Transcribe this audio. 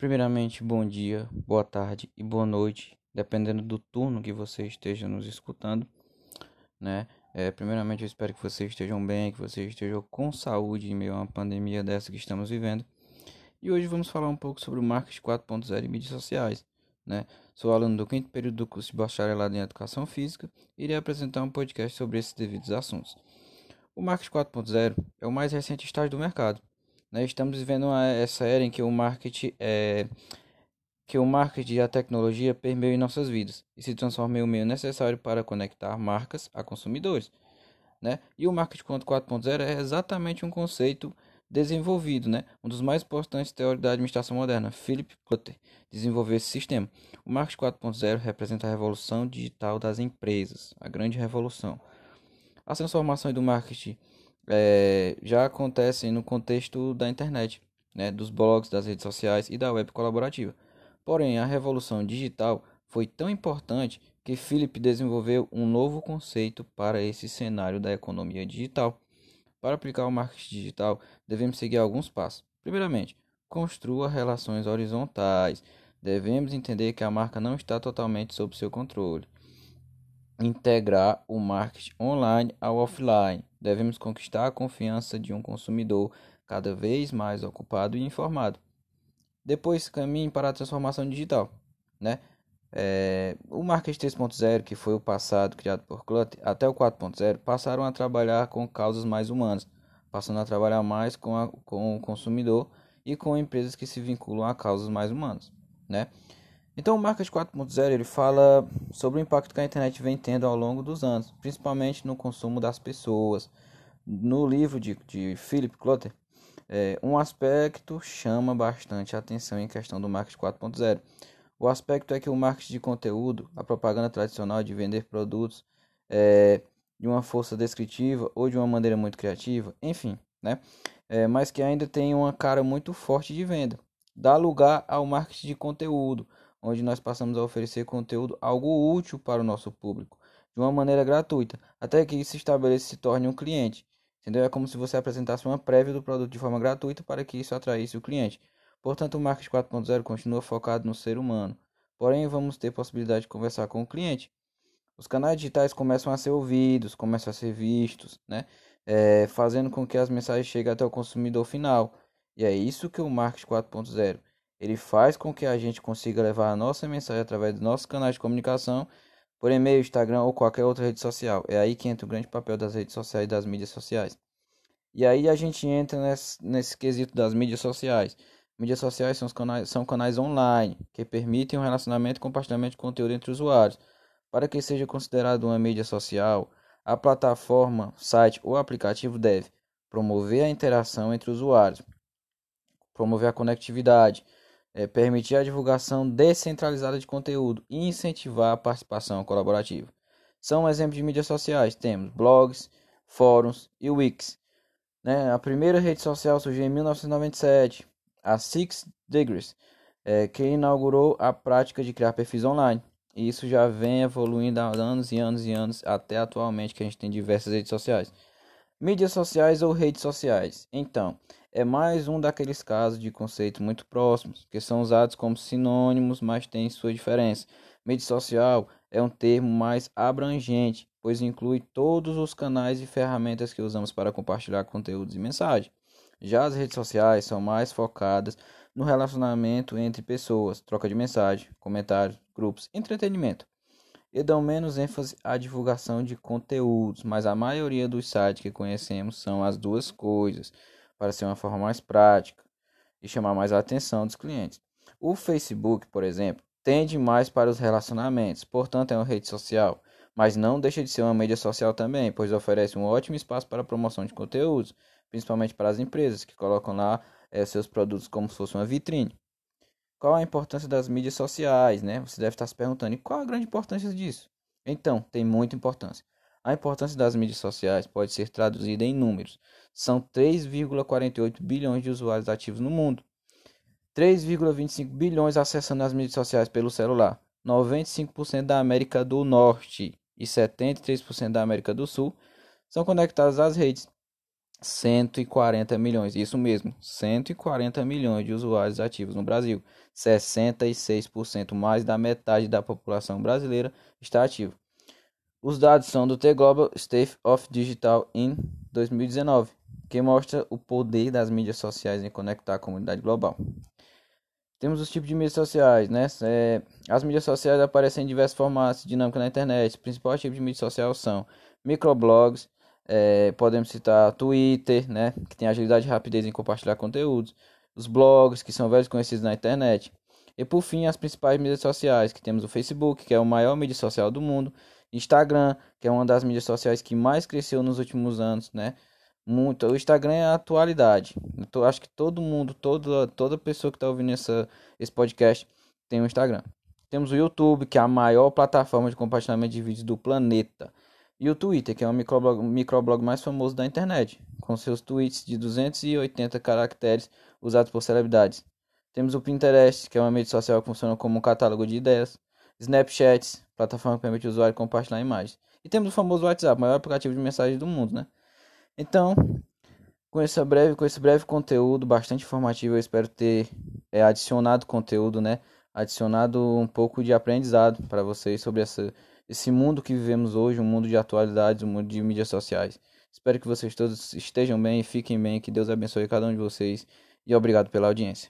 Primeiramente, bom dia, boa tarde e boa noite, dependendo do turno que você esteja nos escutando, né? É, primeiramente, eu espero que vocês estejam bem, que vocês estejam com saúde em meio a uma pandemia dessa que estamos vivendo. E hoje vamos falar um pouco sobre o marketing 4.0 e mídias sociais, né? Sou aluno do quinto período do curso de bacharelado em Educação Física e irei apresentar um podcast sobre esses devidos assuntos. O marketing 4.0 é o mais recente estágio do mercado né? Estamos vivendo essa era em que o marketing é que o marketing e a tecnologia permeiam em nossas vidas e se transformam em um meio necessário para conectar marcas a consumidores. Né? E o marketing 4.0 é exatamente um conceito desenvolvido, né? Um dos mais importantes teóricos da administração moderna, Philip Kotler, desenvolveu esse sistema. O marketing 4.0 representa a revolução digital das empresas, a grande revolução. A transformação do marketing é, já acontecem no contexto da internet, né, dos blogs, das redes sociais e da web colaborativa. Porém, a revolução digital foi tão importante que Philip desenvolveu um novo conceito para esse cenário da economia digital. Para aplicar o marketing digital, devemos seguir alguns passos. Primeiramente, construa relações horizontais. Devemos entender que a marca não está totalmente sob seu controle integrar o marketing online ao offline. Devemos conquistar a confiança de um consumidor cada vez mais ocupado e informado. Depois caminhe para a transformação digital, né? É, o marketing 3.0, que foi o passado criado por Clutter, até o 4.0, passaram a trabalhar com causas mais humanas, passando a trabalhar mais com, a, com o consumidor e com empresas que se vinculam a causas mais humanas, né? Então, o Market 4.0 ele fala sobre o impacto que a internet vem tendo ao longo dos anos, principalmente no consumo das pessoas. No livro de, de Philip Clutter, é, um aspecto chama bastante a atenção em questão do Market 4.0. O aspecto é que o marketing de conteúdo, a propaganda tradicional de vender produtos é, de uma força descritiva ou de uma maneira muito criativa, enfim, né? É, mas que ainda tem uma cara muito forte de venda. Dá lugar ao marketing de conteúdo, onde nós passamos a oferecer conteúdo algo útil para o nosso público, de uma maneira gratuita, até que isso estabeleça se torne um cliente. Entendeu? É como se você apresentasse uma prévia do produto de forma gratuita para que isso atraísse o cliente. Portanto, o marketing 4.0 continua focado no ser humano. Porém, vamos ter possibilidade de conversar com o cliente. Os canais digitais começam a ser ouvidos, começam a ser vistos, né? É, fazendo com que as mensagens cheguem até o consumidor final. E é isso que o marketing 4.0 ele faz com que a gente consiga levar a nossa mensagem através dos nossos canais de comunicação, por e-mail, Instagram ou qualquer outra rede social. É aí que entra o grande papel das redes sociais e das mídias sociais. E aí a gente entra nesse, nesse quesito das mídias sociais. Mídias sociais são, canais, são canais online que permitem um relacionamento e compartilhamento de conteúdo entre usuários. Para que seja considerado uma mídia social, a plataforma, site ou aplicativo deve promover a interação entre usuários, promover a conectividade, é, permitir a divulgação descentralizada de conteúdo e incentivar a participação colaborativa. São exemplos de mídias sociais, temos blogs, fóruns e wikis. Né? A primeira rede social surgiu em 1997, a Six Degrees, é, que inaugurou a prática de criar perfis online. E isso já vem evoluindo há anos e anos e anos, até atualmente que a gente tem diversas redes sociais. Mídias sociais ou redes sociais. Então, é mais um daqueles casos de conceitos muito próximos, que são usados como sinônimos, mas têm sua diferença. Mídia social é um termo mais abrangente, pois inclui todos os canais e ferramentas que usamos para compartilhar conteúdos e mensagens. Já as redes sociais são mais focadas no relacionamento entre pessoas, troca de mensagem, comentários, grupos, entretenimento. E dão menos ênfase à divulgação de conteúdos, mas a maioria dos sites que conhecemos são as duas coisas para ser uma forma mais prática e chamar mais a atenção dos clientes. O Facebook, por exemplo, tende mais para os relacionamentos, portanto é uma rede social, mas não deixa de ser uma mídia social também, pois oferece um ótimo espaço para a promoção de conteúdos, principalmente para as empresas que colocam lá é, seus produtos como se fosse uma vitrine. Qual a importância das mídias sociais, né? Você deve estar se perguntando, e qual a grande importância disso? Então, tem muita importância. A importância das mídias sociais pode ser traduzida em números. São 3,48 bilhões de usuários ativos no mundo. 3,25 bilhões acessando as mídias sociais pelo celular. 95% da América do Norte e 73% da América do Sul são conectados às redes. 140 milhões, isso mesmo, 140 milhões de usuários ativos no Brasil. 66% mais da metade da população brasileira está ativa. Os dados são do The Global State of Digital in 2019, que mostra o poder das mídias sociais em conectar a comunidade global. Temos os tipos de mídias sociais, né? É, as mídias sociais aparecem em diversos formatos dinâmicos na internet. Os principais tipos de mídia social são microblogs, é, podemos citar Twitter, né? Que tem agilidade e rapidez em compartilhar conteúdos. Os blogs, que são velhos conhecidos na internet. E por fim, as principais mídias sociais, que temos o Facebook, que é o maior mídia social do mundo, Instagram, que é uma das mídias sociais que mais cresceu nos últimos anos, né? Muito. O Instagram é a atualidade. Eu acho que todo mundo, toda, toda pessoa que está ouvindo essa, esse podcast tem um Instagram. Temos o YouTube, que é a maior plataforma de compartilhamento de vídeos do planeta. E o Twitter, que é o microblog, microblog mais famoso da internet, com seus tweets de 280 caracteres usados por celebridades. Temos o Pinterest, que é uma mídia social que funciona como um catálogo de ideias. Snapchat, plataforma que permite o usuário compartilhar imagens. E temos o famoso WhatsApp, maior aplicativo de mensagens do mundo, né? Então, com esse breve, com esse breve conteúdo bastante informativo, eu espero ter é, adicionado conteúdo, né? Adicionado um pouco de aprendizado para vocês sobre essa, esse mundo que vivemos hoje, um mundo de atualidades, um mundo de mídias sociais. Espero que vocês todos estejam bem, fiquem bem, que Deus abençoe cada um de vocês e obrigado pela audiência.